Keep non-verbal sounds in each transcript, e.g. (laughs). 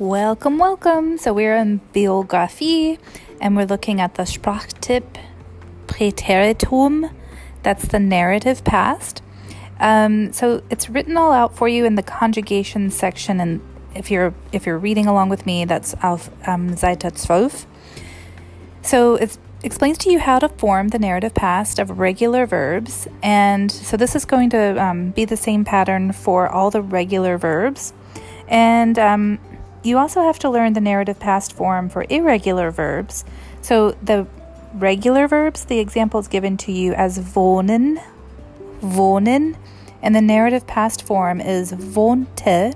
Welcome, welcome. So we're in Biografie and we're looking at the Sprachtipp Präteritum. That's the narrative past. Um, so it's written all out for you in the conjugation section, and if you're if you're reading along with me, that's auf um, Seite 12. So it explains to you how to form the narrative past of regular verbs, and so this is going to um, be the same pattern for all the regular verbs, and um, you also have to learn the narrative past form for irregular verbs. So the regular verbs, the examples given to you as wohnen, wohnen, and the narrative past form is wohnte.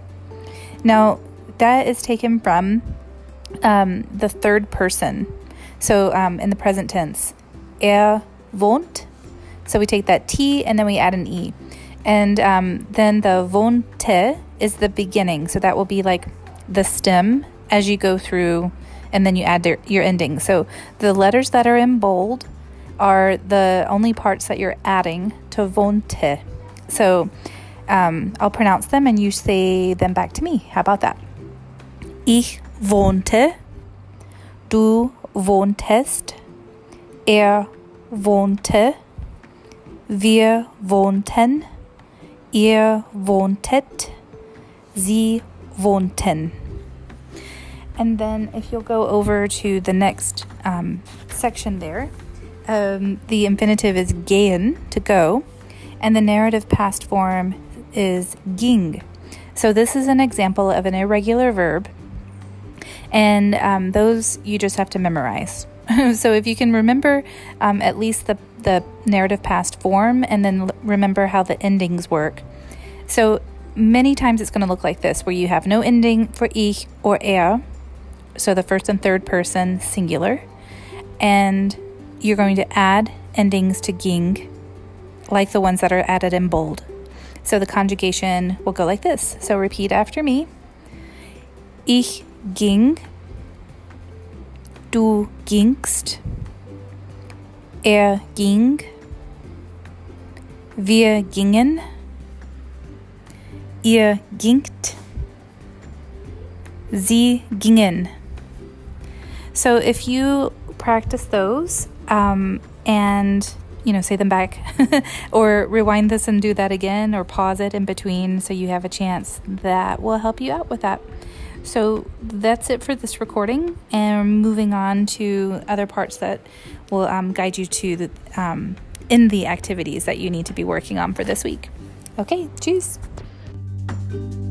Now, that is taken from um, the third person. So um, in the present tense, er wohnt. So we take that T and then we add an E. And um, then the wohnte is the beginning. So that will be like the stem as you go through and then you add their, your ending. So the letters that are in bold are the only parts that you're adding to wohnte. So um, I'll pronounce them and you say them back to me. How about that? Ich wohnte, du wohntest, er wohnte, wir wohnten, ihr wohntet, sie. And then if you'll go over to the next um, section there, um, the infinitive is gehen, to go, and the narrative past form is ging. So this is an example of an irregular verb, and um, those you just have to memorize. (laughs) so if you can remember um, at least the, the narrative past form, and then remember how the endings work. So many times it's going to look like this, where you have no ending for ich or er, so the first and third person singular, and you're going to add endings to ging, like the ones that are added in bold. So the conjugation will go like this. So repeat after me. Ich ging, du gingst, er ging, wir gingen, Ihr gingt. Sie gingen. So if you practice those um, and you know say them back (laughs) or rewind this and do that again or pause it in between so you have a chance that will help you out with that so that's it for this recording and moving on to other parts that will um, guide you to the um, in the activities that you need to be working on for this week okay cheers Bye.